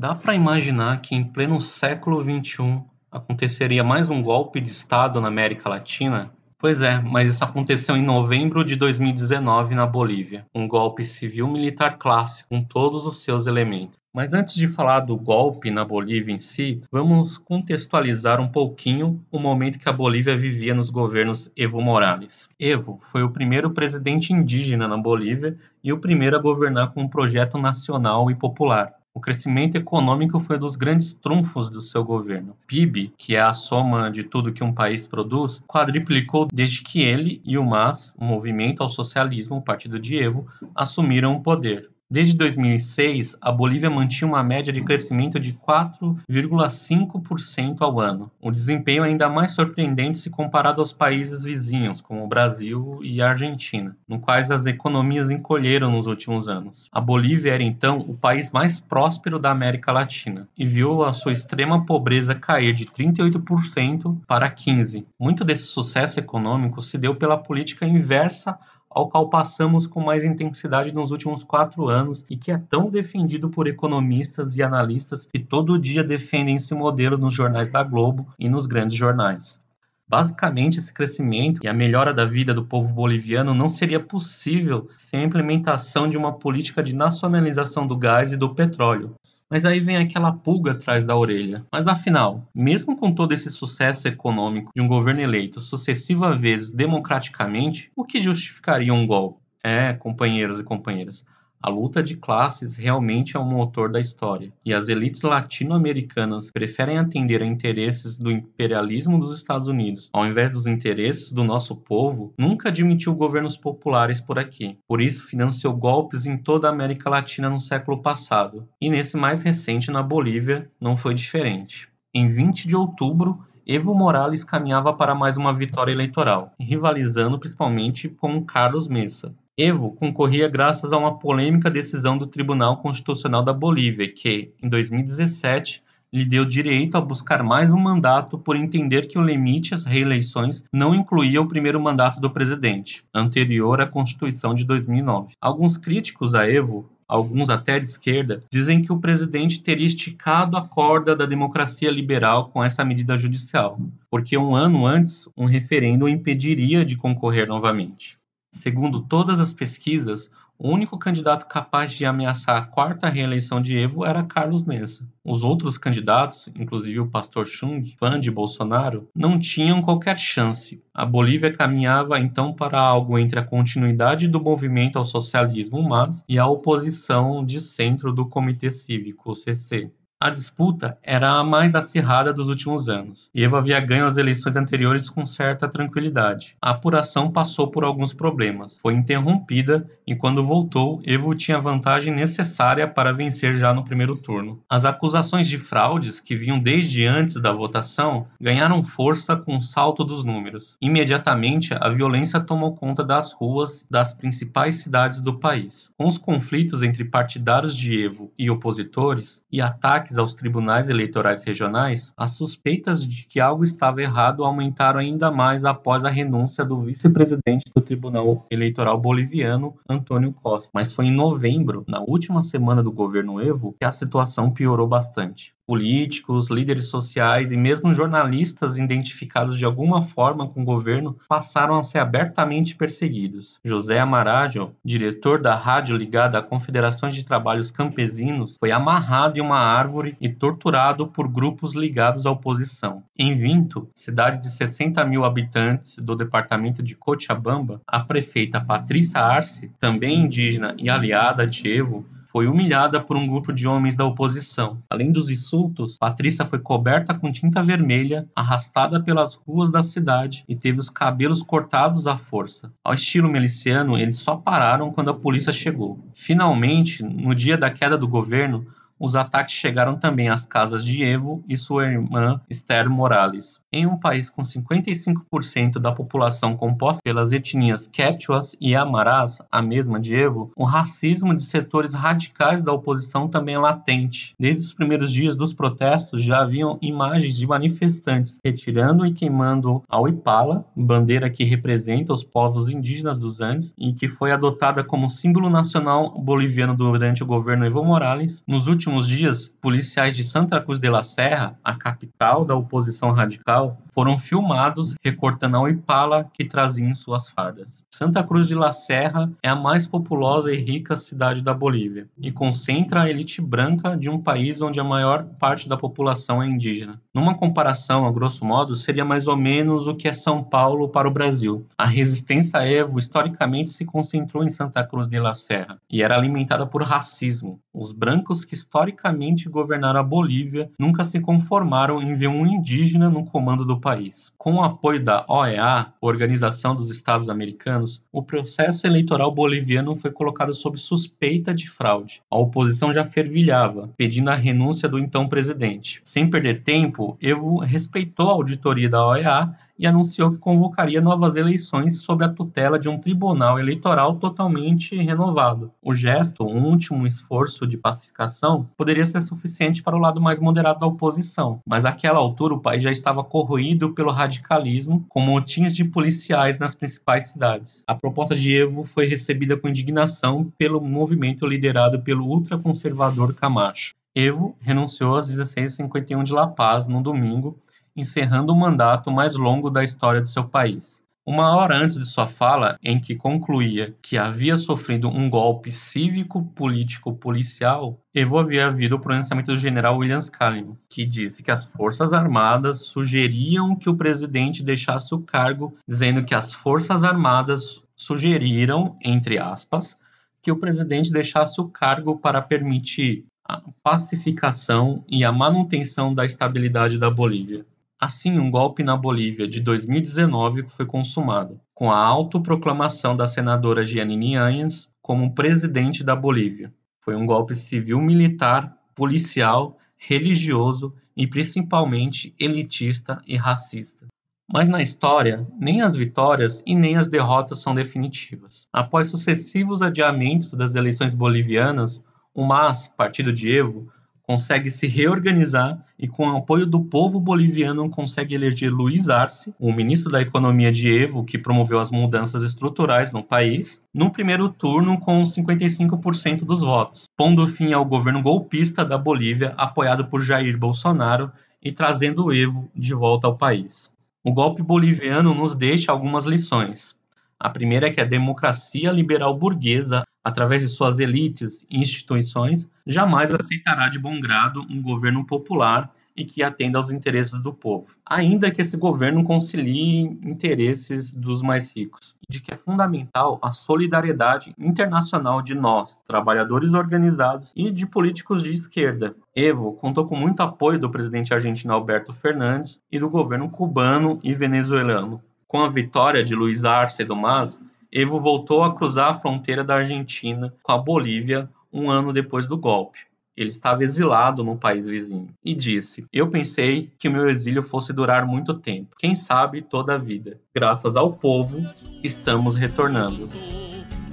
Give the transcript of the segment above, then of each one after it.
Dá para imaginar que em pleno século XXI aconteceria mais um golpe de Estado na América Latina? Pois é, mas isso aconteceu em novembro de 2019 na Bolívia. Um golpe civil-militar clássico, com todos os seus elementos. Mas antes de falar do golpe na Bolívia em si, vamos contextualizar um pouquinho o momento que a Bolívia vivia nos governos Evo Morales. Evo foi o primeiro presidente indígena na Bolívia e o primeiro a governar com um projeto nacional e popular. O crescimento econômico foi um dos grandes trunfos do seu governo. PIB, que é a soma de tudo que um país produz, quadriplicou desde que ele e o MAS, o Movimento ao Socialismo, o Partido de Evo, assumiram o poder. Desde 2006, a Bolívia mantinha uma média de crescimento de 4,5% ao ano, um desempenho ainda mais surpreendente se comparado aos países vizinhos, como o Brasil e a Argentina, no quais as economias encolheram nos últimos anos. A Bolívia era então o país mais próspero da América Latina e viu a sua extrema pobreza cair de 38% para 15%. Muito desse sucesso econômico se deu pela política inversa ao qual passamos com mais intensidade nos últimos quatro anos e que é tão defendido por economistas e analistas que todo dia defendem esse modelo nos jornais da Globo e nos grandes jornais. Basicamente, esse crescimento e a melhora da vida do povo boliviano não seria possível sem a implementação de uma política de nacionalização do gás e do petróleo. Mas aí vem aquela pulga atrás da orelha. Mas afinal, mesmo com todo esse sucesso econômico de um governo eleito sucessivas vezes democraticamente, o que justificaria um golpe? É, companheiros e companheiras, a luta de classes realmente é o motor da história, e as elites latino-americanas preferem atender a interesses do imperialismo dos Estados Unidos, ao invés dos interesses do nosso povo, nunca admitiu governos populares por aqui. Por isso, financiou golpes em toda a América Latina no século passado, e nesse mais recente na Bolívia não foi diferente. Em 20 de outubro, Evo Morales caminhava para mais uma vitória eleitoral, rivalizando principalmente com Carlos Mesa, Evo concorria graças a uma polêmica decisão do Tribunal Constitucional da Bolívia, que, em 2017, lhe deu direito a buscar mais um mandato por entender que o limite às reeleições não incluía o primeiro mandato do presidente, anterior à Constituição de 2009. Alguns críticos a Evo, alguns até de esquerda, dizem que o presidente teria esticado a corda da democracia liberal com essa medida judicial, porque um ano antes um referendo impediria de concorrer novamente. Segundo todas as pesquisas, o único candidato capaz de ameaçar a quarta reeleição de Evo era Carlos Mesa. Os outros candidatos, inclusive o pastor Chung, fã de Bolsonaro, não tinham qualquer chance. A Bolívia caminhava então para algo entre a continuidade do movimento ao socialismo MAS e a oposição de centro do Comitê Cívico, o CC. A disputa era a mais acirrada dos últimos anos, Evo havia ganho as eleições anteriores com certa tranquilidade. A apuração passou por alguns problemas, foi interrompida e quando voltou, Evo tinha a vantagem necessária para vencer já no primeiro turno. As acusações de fraudes, que vinham desde antes da votação, ganharam força com o salto dos números. Imediatamente, a violência tomou conta das ruas das principais cidades do país. Com os conflitos entre partidários de Evo e opositores e ataques ataques aos tribunais eleitorais regionais, as suspeitas de que algo estava errado aumentaram ainda mais após a renúncia do vice-presidente do Tribunal Eleitoral boliviano, Antônio Costa. Mas foi em novembro, na última semana do governo Evo, que a situação piorou bastante políticos, líderes sociais e mesmo jornalistas identificados de alguma forma com o governo passaram a ser abertamente perseguidos. José Amarajo, diretor da rádio ligada a Confederações de Trabalhos Campesinos, foi amarrado em uma árvore e torturado por grupos ligados à oposição. Em Vinto, cidade de 60 mil habitantes do departamento de Cochabamba, a prefeita Patrícia Arce, também indígena e aliada de Evo, foi humilhada por um grupo de homens da oposição. Além dos insultos, Patrícia foi coberta com tinta vermelha, arrastada pelas ruas da cidade e teve os cabelos cortados à força. Ao estilo miliciano, eles só pararam quando a polícia chegou. Finalmente, no dia da queda do governo, os ataques chegaram também às casas de Evo e sua irmã Esther Morales. Em um país com 55% da população composta pelas etnias quechuas e amarás, a mesma de Evo, o racismo de setores radicais da oposição também é latente. Desde os primeiros dias dos protestos já haviam imagens de manifestantes retirando e queimando a Uipala, bandeira que representa os povos indígenas dos Andes e que foi adotada como símbolo nacional boliviano durante o governo Evo Morales. Nos últimos dias, policiais de Santa Cruz de la Serra, a capital da oposição radical, foram filmados recortando a Ipala que trazia em suas fardas. Santa Cruz de la Serra é a mais populosa e rica cidade da Bolívia e concentra a elite branca de um país onde a maior parte da população é indígena. Numa comparação, a grosso modo, seria mais ou menos o que é São Paulo para o Brasil. A resistência a Evo historicamente se concentrou em Santa Cruz de la Serra e era alimentada por racismo. Os brancos que historicamente governaram a Bolívia nunca se conformaram em ver um indígena no comando do país. Com o apoio da OEA, Organização dos Estados Americanos, o processo eleitoral boliviano foi colocado sob suspeita de fraude. A oposição já fervilhava, pedindo a renúncia do então presidente. Sem perder tempo, Evo respeitou a auditoria da OEA e anunciou que convocaria novas eleições sob a tutela de um tribunal eleitoral totalmente renovado. O gesto, um último esforço de pacificação, poderia ser suficiente para o lado mais moderado da oposição, mas àquela altura o país já estava corroído pelo radicalismo, com motins de policiais nas principais cidades. A proposta de Evo foi recebida com indignação pelo movimento liderado pelo ultraconservador Camacho. Evo renunciou às 16h51 de La Paz no domingo encerrando o mandato mais longo da história de seu país. Uma hora antes de sua fala, em que concluía que havia sofrido um golpe cívico-político-policial, Evo havia havido o pronunciamento do general William Scallion, que disse que as Forças Armadas sugeriam que o presidente deixasse o cargo, dizendo que as Forças Armadas sugeriram, entre aspas, que o presidente deixasse o cargo para permitir a pacificação e a manutenção da estabilidade da Bolívia. Assim, um golpe na Bolívia de 2019 foi consumado, com a autoproclamação da senadora Giannini Anhas como presidente da Bolívia. Foi um golpe civil-militar, policial, religioso e principalmente elitista e racista. Mas na história, nem as vitórias e nem as derrotas são definitivas. Após sucessivos adiamentos das eleições bolivianas, o MAS, partido de Evo, consegue se reorganizar e, com o apoio do povo boliviano, consegue eleger Luiz Arce, o ministro da Economia de Evo, que promoveu as mudanças estruturais no país, no primeiro turno com 55% dos votos, pondo fim ao governo golpista da Bolívia, apoiado por Jair Bolsonaro e trazendo o Evo de volta ao país. O golpe boliviano nos deixa algumas lições. A primeira é que a democracia liberal burguesa através de suas elites e instituições, jamais aceitará de bom grado um governo popular e que atenda aos interesses do povo, ainda que esse governo concilie interesses dos mais ricos, de que é fundamental a solidariedade internacional de nós, trabalhadores organizados e de políticos de esquerda. Evo contou com muito apoio do presidente argentino Alberto Fernandes e do governo cubano e venezuelano. Com a vitória de Luiz Arce do Mas, Evo voltou a cruzar a fronteira da Argentina com a Bolívia um ano depois do golpe. Ele estava exilado no país vizinho e disse: Eu pensei que o meu exílio fosse durar muito tempo, quem sabe toda a vida. Graças ao povo, estamos retornando.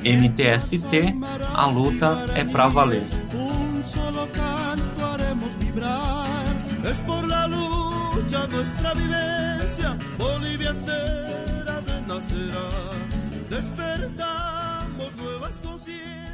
MTST, a luta é pra valer. Lucha nuestra vivencia. Despertamos nuevas conciencias.